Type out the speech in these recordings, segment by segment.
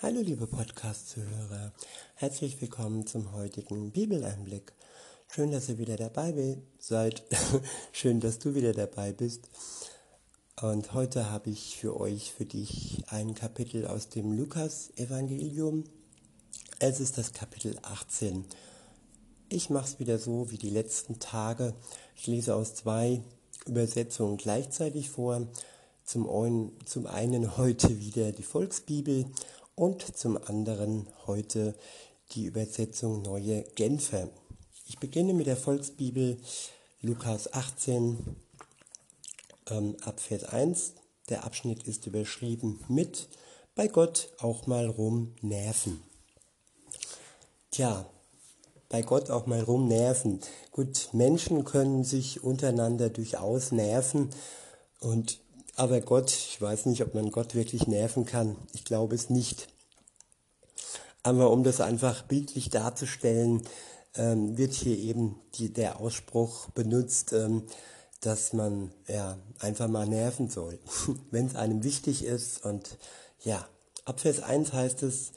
Hallo liebe Podcast-Zuhörer, herzlich willkommen zum heutigen Bibeleinblick. Schön, dass ihr wieder dabei seid. Schön, dass du wieder dabei bist. Und heute habe ich für euch, für dich ein Kapitel aus dem Lukas-Evangelium. Es ist das Kapitel 18. Ich mache es wieder so wie die letzten Tage. Ich lese aus zwei Übersetzungen gleichzeitig vor. Zum einen, zum einen heute wieder die Volksbibel und zum anderen heute die Übersetzung Neue Genfer. Ich beginne mit der Volksbibel Lukas 18 ähm, ab Vers 1. Der Abschnitt ist überschrieben mit bei Gott auch mal rum nerven. Tja, bei Gott auch mal rum nerven. Gut, Menschen können sich untereinander durchaus nerven und aber Gott, ich weiß nicht, ob man Gott wirklich nerven kann. Ich glaube es nicht. Aber um das einfach bildlich darzustellen, ähm, wird hier eben die, der Ausspruch benutzt, ähm, dass man ja einfach mal nerven soll, wenn es einem wichtig ist. Und ja, ab Vers 1 heißt es,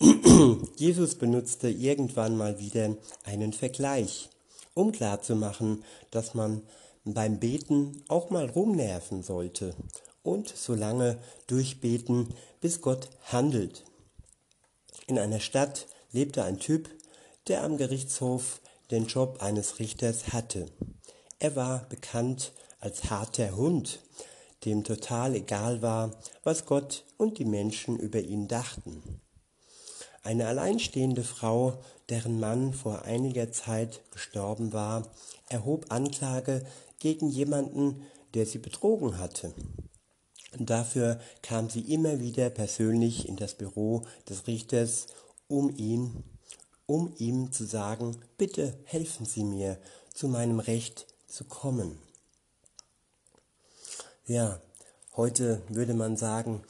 Jesus benutzte irgendwann mal wieder einen Vergleich, um klarzumachen, dass man beim Beten auch mal rumnerven sollte und so lange durchbeten, bis Gott handelt. In einer Stadt lebte ein Typ, der am Gerichtshof den Job eines Richters hatte. Er war bekannt als harter Hund, dem total egal war, was Gott und die Menschen über ihn dachten. Eine alleinstehende Frau, deren Mann vor einiger Zeit gestorben war, erhob Anklage gegen jemanden, der sie betrogen hatte. Und dafür kam sie immer wieder persönlich in das Büro des Richters, um ihn, um ihm zu sagen, bitte helfen Sie mir, zu meinem Recht zu kommen. Ja, heute würde man sagen,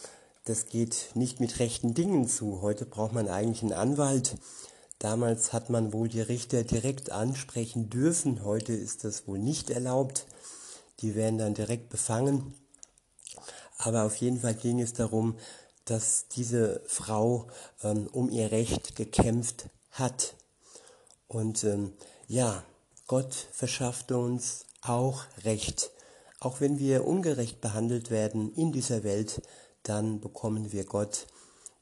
das geht nicht mit rechten Dingen zu. Heute braucht man eigentlich einen Anwalt. Damals hat man wohl die Richter direkt ansprechen dürfen. Heute ist das wohl nicht erlaubt. Die werden dann direkt befangen. Aber auf jeden Fall ging es darum, dass diese Frau ähm, um ihr Recht gekämpft hat. Und ähm, ja, Gott verschaffte uns auch Recht. Auch wenn wir ungerecht behandelt werden in dieser Welt, dann bekommen wir Gott,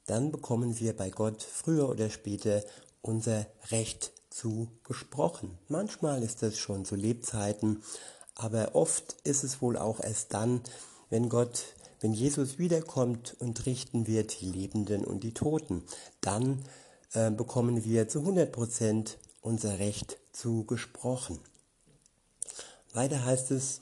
dann bekommen wir bei Gott früher oder später unser Recht zugesprochen. Manchmal ist das schon zu Lebzeiten, aber oft ist es wohl auch erst dann, wenn Gott, wenn Jesus wiederkommt und richten wird die Lebenden und die Toten, dann äh, bekommen wir zu 100 Prozent unser Recht zugesprochen. Weiter heißt es,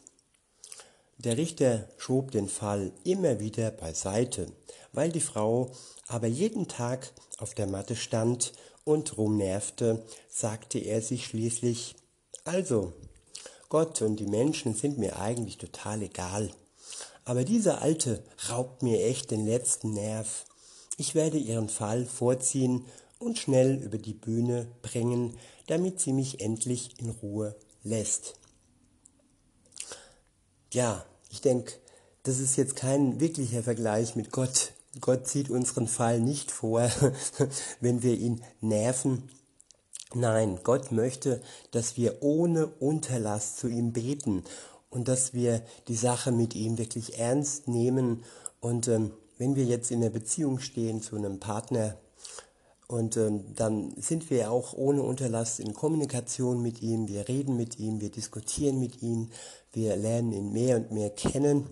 der Richter schob den Fall immer wieder beiseite, weil die Frau aber jeden Tag auf der Matte stand und rumnervte, sagte er sich schließlich, also, Gott und die Menschen sind mir eigentlich total egal. Aber diese Alte raubt mir echt den letzten Nerv. Ich werde ihren Fall vorziehen und schnell über die Bühne bringen, damit sie mich endlich in Ruhe lässt. Ja, ich denke, das ist jetzt kein wirklicher Vergleich mit Gott. Gott zieht unseren Fall nicht vor, wenn wir ihn nerven Nein, Gott möchte, dass wir ohne Unterlass zu ihm beten und dass wir die Sache mit ihm wirklich ernst nehmen. Und ähm, wenn wir jetzt in der Beziehung stehen zu einem Partner, und ähm, dann sind wir auch ohne Unterlass in Kommunikation mit ihm, wir reden mit ihm, wir diskutieren mit ihm, wir lernen ihn mehr und mehr kennen,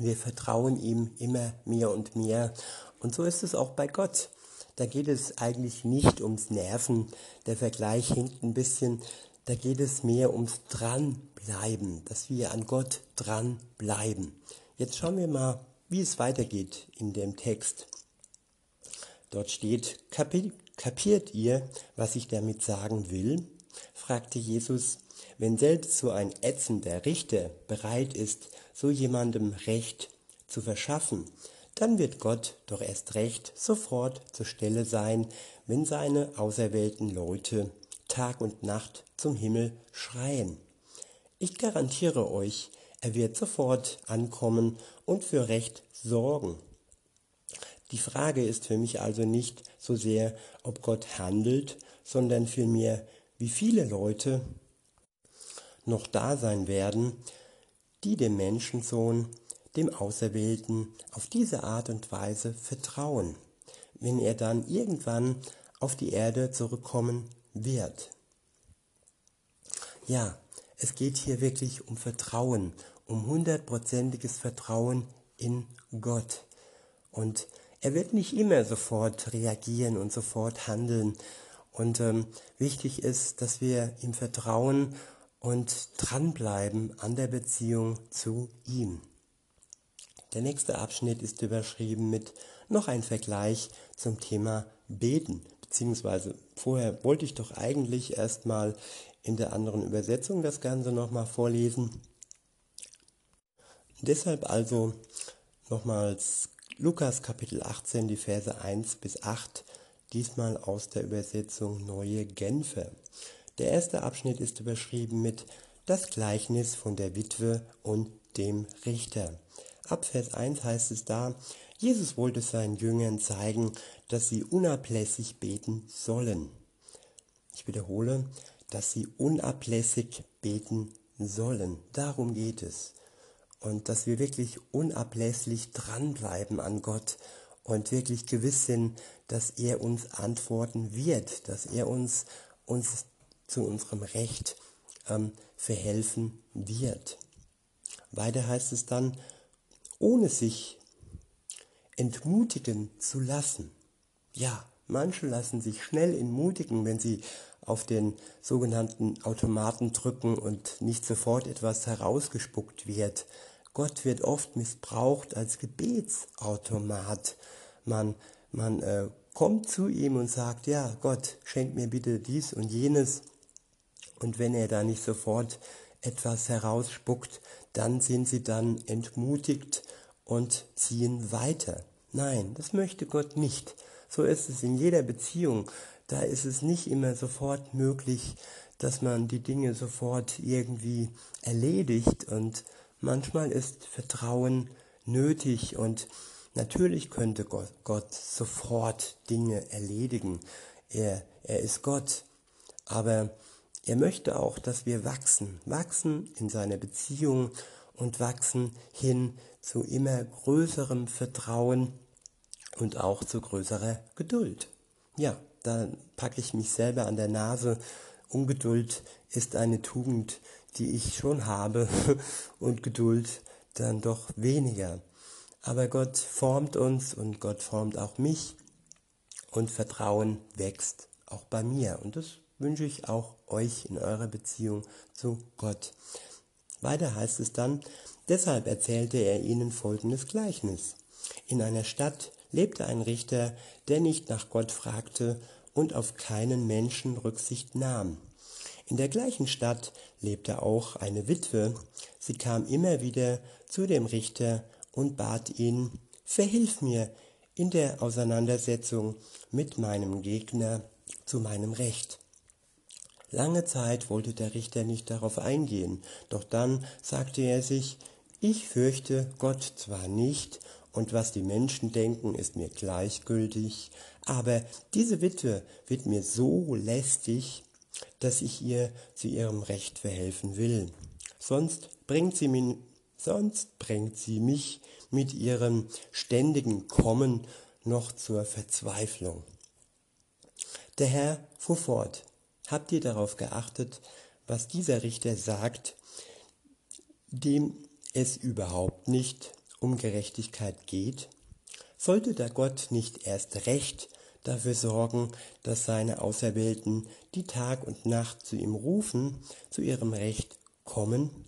wir vertrauen ihm immer mehr und mehr. Und so ist es auch bei Gott. Da geht es eigentlich nicht ums Nerven. Der Vergleich hinkt ein bisschen. Da geht es mehr ums Dranbleiben, dass wir an Gott dranbleiben. Jetzt schauen wir mal, wie es weitergeht in dem Text. Dort steht, kapiert ihr, was ich damit sagen will? fragte Jesus. Wenn selbst so ein ätzender Richter bereit ist, so jemandem Recht zu verschaffen, dann wird Gott doch erst recht sofort zur Stelle sein, wenn seine auserwählten Leute Tag und Nacht zum Himmel schreien. Ich garantiere euch, er wird sofort ankommen und für Recht sorgen. Die Frage ist für mich also nicht so sehr, ob Gott handelt, sondern vielmehr, wie viele Leute noch da sein werden, die dem Menschensohn, dem Auserwählten, auf diese Art und Weise vertrauen, wenn er dann irgendwann auf die Erde zurückkommen wird. Ja, es geht hier wirklich um Vertrauen, um hundertprozentiges Vertrauen in Gott. Und er wird nicht immer sofort reagieren und sofort handeln. Und ähm, wichtig ist, dass wir ihm vertrauen und dranbleiben an der Beziehung zu ihm. Der nächste Abschnitt ist überschrieben mit noch ein Vergleich zum Thema Beten. Beziehungsweise vorher wollte ich doch eigentlich erstmal in der anderen Übersetzung das Ganze nochmal vorlesen. Deshalb also nochmals Lukas Kapitel 18, die Verse 1 bis 8, diesmal aus der Übersetzung Neue Genfer. Der erste Abschnitt ist überschrieben mit Das Gleichnis von der Witwe und dem Richter. Ab Vers 1 heißt es da, Jesus wollte seinen Jüngern zeigen, dass sie unablässig beten sollen. Ich wiederhole, dass sie unablässig beten sollen. Darum geht es und dass wir wirklich unablässig dranbleiben an Gott und wirklich gewiss sind, dass er uns antworten wird, dass er uns, uns zu unserem Recht ähm, verhelfen wird. Weiter heißt es dann, ohne sich entmutigen zu lassen. Ja, manche lassen sich schnell entmutigen, wenn sie auf den sogenannten Automaten drücken und nicht sofort etwas herausgespuckt wird. Gott wird oft missbraucht als Gebetsautomat. Man, man äh, kommt zu ihm und sagt, ja Gott, schenk mir bitte dies und jenes. Und wenn er da nicht sofort etwas herausspuckt, dann sind sie dann entmutigt und ziehen weiter. Nein, das möchte Gott nicht. So ist es in jeder Beziehung da ist es nicht immer sofort möglich, dass man die Dinge sofort irgendwie erledigt und manchmal ist Vertrauen nötig und natürlich könnte Gott, Gott sofort Dinge erledigen. Er, er ist Gott, aber er möchte auch, dass wir wachsen, wachsen in seiner Beziehung und wachsen hin zu immer größerem Vertrauen und auch zu größerer Geduld. Ja, da packe ich mich selber an der Nase. Ungeduld ist eine Tugend, die ich schon habe und Geduld dann doch weniger. Aber Gott formt uns und Gott formt auch mich und Vertrauen wächst auch bei mir. Und das wünsche ich auch euch in eurer Beziehung zu Gott. Weiter heißt es dann, deshalb erzählte er ihnen folgendes Gleichnis. In einer Stadt lebte ein Richter, der nicht nach Gott fragte und auf keinen Menschen Rücksicht nahm. In der gleichen Stadt lebte auch eine Witwe. Sie kam immer wieder zu dem Richter und bat ihn, Verhilf mir in der Auseinandersetzung mit meinem Gegner zu meinem Recht. Lange Zeit wollte der Richter nicht darauf eingehen, doch dann sagte er sich, ich fürchte Gott zwar nicht, und was die Menschen denken, ist mir gleichgültig, aber diese Witwe wird mir so lästig, dass ich ihr zu ihrem Recht verhelfen will. Sonst bringt sie, mich, sonst bringt sie mich mit ihrem ständigen Kommen noch zur Verzweiflung. Der Herr fuhr fort. Habt ihr darauf geachtet, was dieser Richter sagt, dem es überhaupt nicht um Gerechtigkeit geht? Sollte der Gott nicht erst recht dafür sorgen, dass seine Auserwählten, die Tag und Nacht zu ihm rufen, zu ihrem Recht kommen?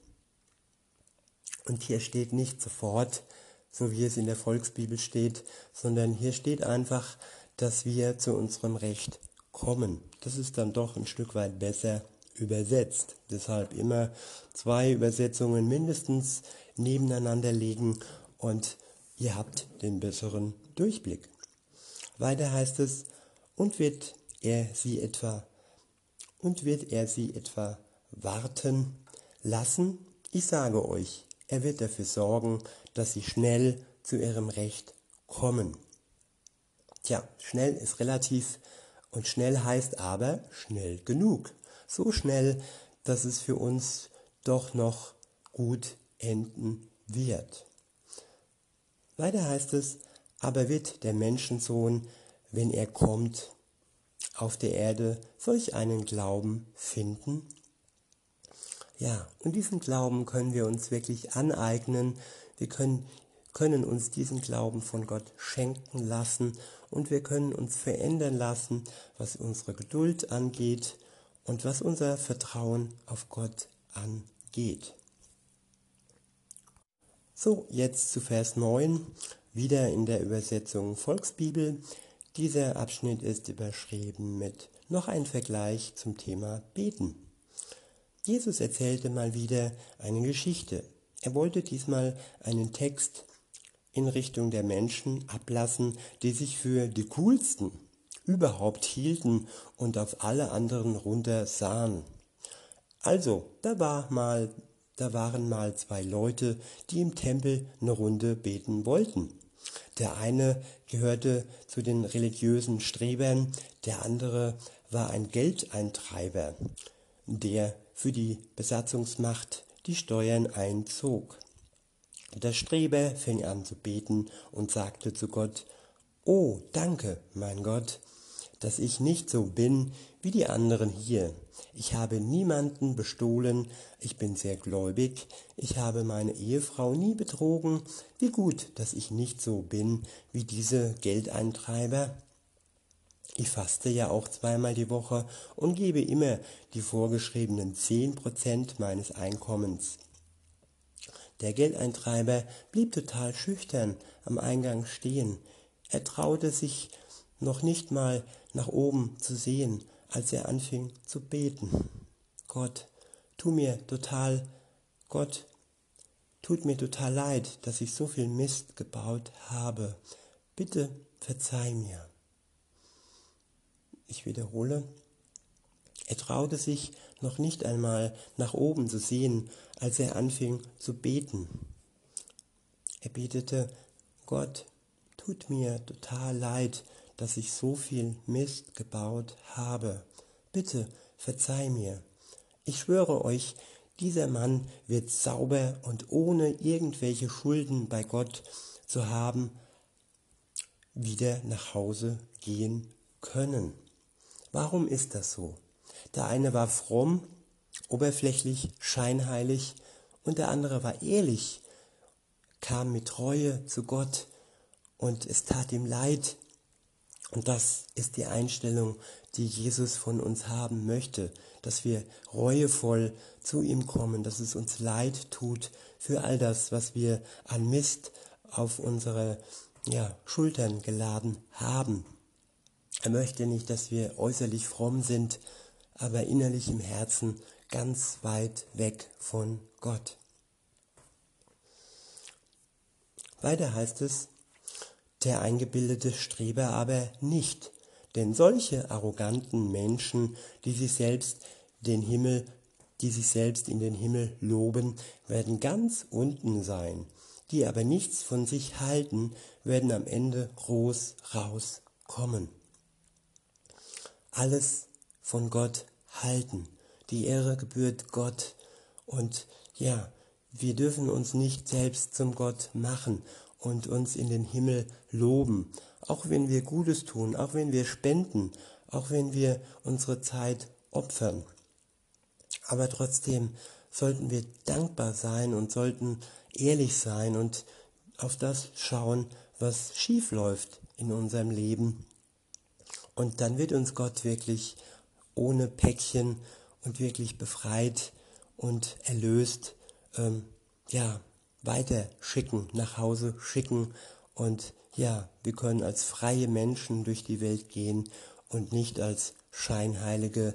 Und hier steht nicht sofort, so wie es in der Volksbibel steht, sondern hier steht einfach, dass wir zu unserem Recht kommen. Das ist dann doch ein Stück weit besser übersetzt. Deshalb immer zwei Übersetzungen mindestens nebeneinander legen und ihr habt den besseren Durchblick. Weiter heißt es, und wird er sie etwa, und wird er sie etwa warten lassen? Ich sage euch, er wird dafür sorgen, dass sie schnell zu ihrem Recht kommen. Tja, schnell ist relativ und schnell heißt aber schnell genug. So schnell, dass es für uns doch noch gut enden wird. Weiter heißt es, aber wird der Menschensohn, wenn er kommt, auf der Erde solch einen Glauben finden? Ja, und diesen Glauben können wir uns wirklich aneignen. Wir können, können uns diesen Glauben von Gott schenken lassen und wir können uns verändern lassen, was unsere Geduld angeht und was unser Vertrauen auf Gott angeht. So, jetzt zu Vers 9, wieder in der Übersetzung Volksbibel. Dieser Abschnitt ist überschrieben mit noch ein Vergleich zum Thema Beten. Jesus erzählte mal wieder eine Geschichte. Er wollte diesmal einen Text in Richtung der Menschen ablassen, die sich für die coolsten überhaupt hielten und auf alle anderen runter sahen. Also, da war mal, da waren mal zwei Leute, die im Tempel eine Runde beten wollten. Der eine gehörte zu den religiösen Strebern, der andere war ein Geldeintreiber, der für die Besatzungsmacht die Steuern einzog. Der Streber fing an zu beten und sagte zu Gott, Oh, danke, mein Gott, dass ich nicht so bin wie die anderen hier. Ich habe niemanden bestohlen, ich bin sehr gläubig, ich habe meine Ehefrau nie betrogen. Wie gut, dass ich nicht so bin wie diese Geldeintreiber. Ich faste ja auch zweimal die Woche und gebe immer die vorgeschriebenen zehn Prozent meines Einkommens. Der Geldeintreiber blieb total schüchtern am Eingang stehen. Er traute sich noch nicht mal nach oben zu sehen, als er anfing zu beten. Gott, tu mir total, Gott, tut mir total leid, dass ich so viel Mist gebaut habe. Bitte verzeih mir. Ich wiederhole, er traute sich noch nicht einmal nach oben zu sehen, als er anfing zu beten. Er betete, Gott, tut mir total leid, dass ich so viel Mist gebaut habe. Bitte verzeih mir. Ich schwöre euch, dieser Mann wird sauber und ohne irgendwelche Schulden bei Gott zu haben, wieder nach Hause gehen können. Warum ist das so? Der eine war fromm, oberflächlich, scheinheilig und der andere war ehrlich, kam mit Treue zu Gott und es tat ihm leid, und das ist die Einstellung, die Jesus von uns haben möchte, dass wir reuevoll zu ihm kommen, dass es uns leid tut für all das, was wir an Mist auf unsere ja, Schultern geladen haben. Er möchte nicht, dass wir äußerlich fromm sind, aber innerlich im Herzen ganz weit weg von Gott. Weiter heißt es, der eingebildete Streber aber nicht. Denn solche arroganten Menschen, die sich selbst den Himmel, die sich selbst in den Himmel loben, werden ganz unten sein. Die aber nichts von sich halten, werden am Ende groß rauskommen. Alles von Gott halten. Die Ehre gebührt Gott. Und ja, wir dürfen uns nicht selbst zum Gott machen und uns in den Himmel loben, auch wenn wir Gutes tun, auch wenn wir spenden, auch wenn wir unsere Zeit opfern. Aber trotzdem sollten wir dankbar sein und sollten ehrlich sein und auf das schauen, was schief läuft in unserem Leben. Und dann wird uns Gott wirklich ohne Päckchen und wirklich befreit und erlöst, ähm, ja, weiter schicken, nach Hause schicken und ja, wir können als freie Menschen durch die Welt gehen und nicht als Scheinheilige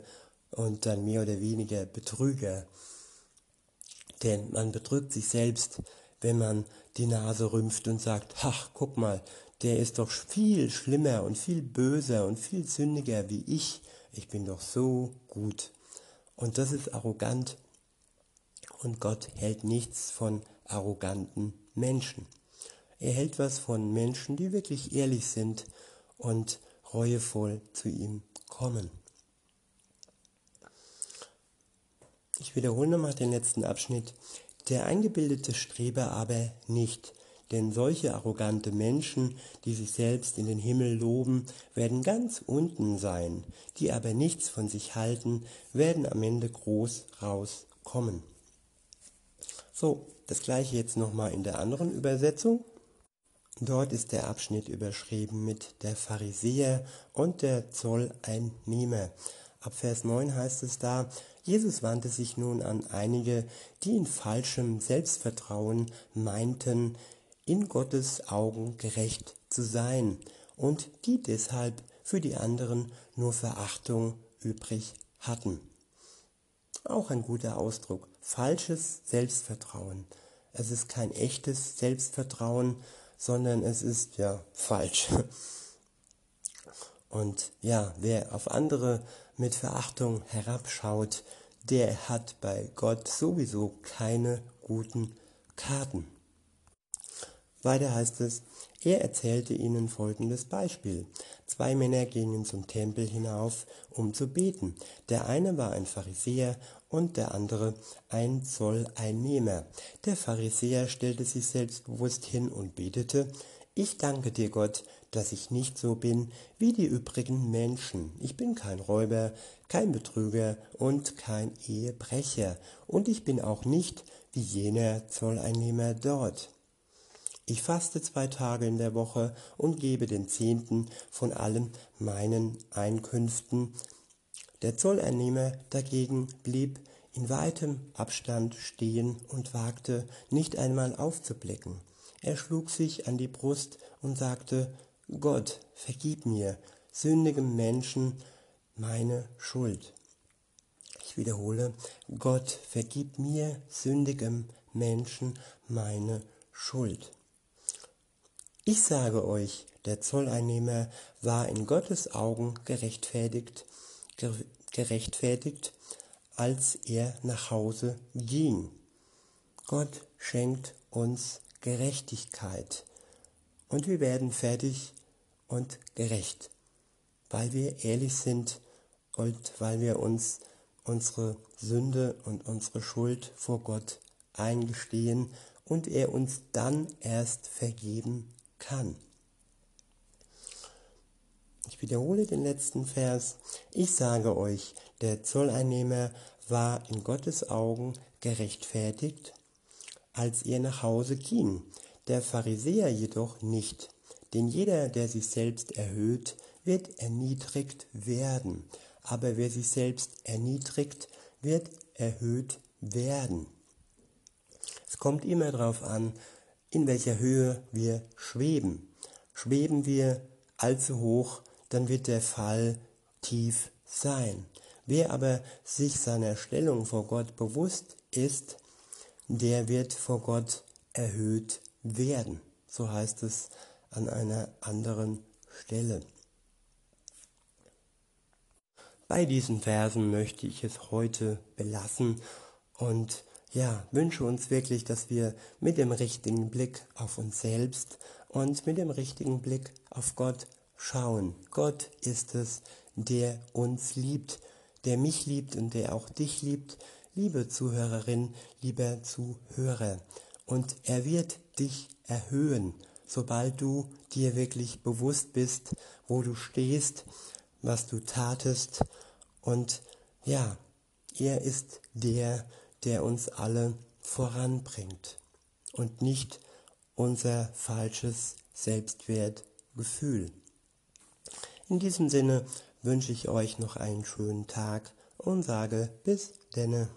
und dann mehr oder weniger Betrüger. Denn man betrügt sich selbst, wenn man die Nase rümpft und sagt, ach, guck mal, der ist doch viel schlimmer und viel böser und viel sündiger wie ich. Ich bin doch so gut. Und das ist arrogant. Und Gott hält nichts von arroganten Menschen. Er hält was von Menschen, die wirklich ehrlich sind und reuevoll zu ihm kommen. Ich wiederhole nochmal den letzten Abschnitt. Der eingebildete Streber aber nicht, denn solche arrogante Menschen, die sich selbst in den Himmel loben, werden ganz unten sein, die aber nichts von sich halten, werden am Ende groß rauskommen. So, das gleiche jetzt nochmal in der anderen Übersetzung. Dort ist der Abschnitt überschrieben mit der Pharisäer und der Zolleinnehmer. Ab Vers 9 heißt es da, Jesus wandte sich nun an einige, die in falschem Selbstvertrauen meinten, in Gottes Augen gerecht zu sein und die deshalb für die anderen nur Verachtung übrig hatten. Auch ein guter Ausdruck. Falsches Selbstvertrauen. Es ist kein echtes Selbstvertrauen, sondern es ist ja falsch. Und ja, wer auf andere mit Verachtung herabschaut, der hat bei Gott sowieso keine guten Karten. Weiter heißt es, er erzählte ihnen folgendes Beispiel. Zwei Männer gingen zum Tempel hinauf, um zu beten. Der eine war ein Pharisäer und der andere ein Zolleinnehmer. Der Pharisäer stellte sich selbstbewusst hin und betete, ich danke dir Gott, dass ich nicht so bin wie die übrigen Menschen. Ich bin kein Räuber, kein Betrüger und kein Ehebrecher, und ich bin auch nicht wie jener Zolleinnehmer dort. Ich faste zwei Tage in der Woche und gebe den Zehnten von allen meinen Einkünften. Der Zolleinnehmer dagegen blieb in weitem Abstand stehen und wagte nicht einmal aufzublicken. Er schlug sich an die Brust und sagte, Gott, vergib mir, sündigem Menschen, meine Schuld. Ich wiederhole, Gott, vergib mir, sündigem Menschen, meine Schuld. Ich sage euch, der Zolleinnehmer war in Gottes Augen gerechtfertigt, gerechtfertigt, als er nach Hause ging. Gott schenkt uns Gerechtigkeit und wir werden fertig und gerecht, weil wir ehrlich sind und weil wir uns unsere Sünde und unsere Schuld vor Gott eingestehen und er uns dann erst vergeben kann. Ich wiederhole den letzten Vers. Ich sage euch, der Zolleinnehmer war in Gottes Augen gerechtfertigt, als er nach Hause ging, der Pharisäer jedoch nicht. Denn jeder, der sich selbst erhöht, wird erniedrigt werden, aber wer sich selbst erniedrigt, wird erhöht werden. Es kommt immer darauf an, in welcher Höhe wir schweben. Schweben wir allzu hoch, dann wird der Fall tief sein. Wer aber sich seiner Stellung vor Gott bewusst ist, der wird vor Gott erhöht werden. So heißt es an einer anderen Stelle. Bei diesen Versen möchte ich es heute belassen und ja, wünsche uns wirklich, dass wir mit dem richtigen Blick auf uns selbst und mit dem richtigen Blick auf Gott schauen. Gott ist es, der uns liebt, der mich liebt und der auch dich liebt, liebe Zuhörerin, lieber Zuhörer. Und er wird dich erhöhen, sobald du dir wirklich bewusst bist, wo du stehst, was du tatest. Und ja, er ist der, der der uns alle voranbringt und nicht unser falsches Selbstwertgefühl. In diesem Sinne wünsche ich euch noch einen schönen Tag und sage bis denne.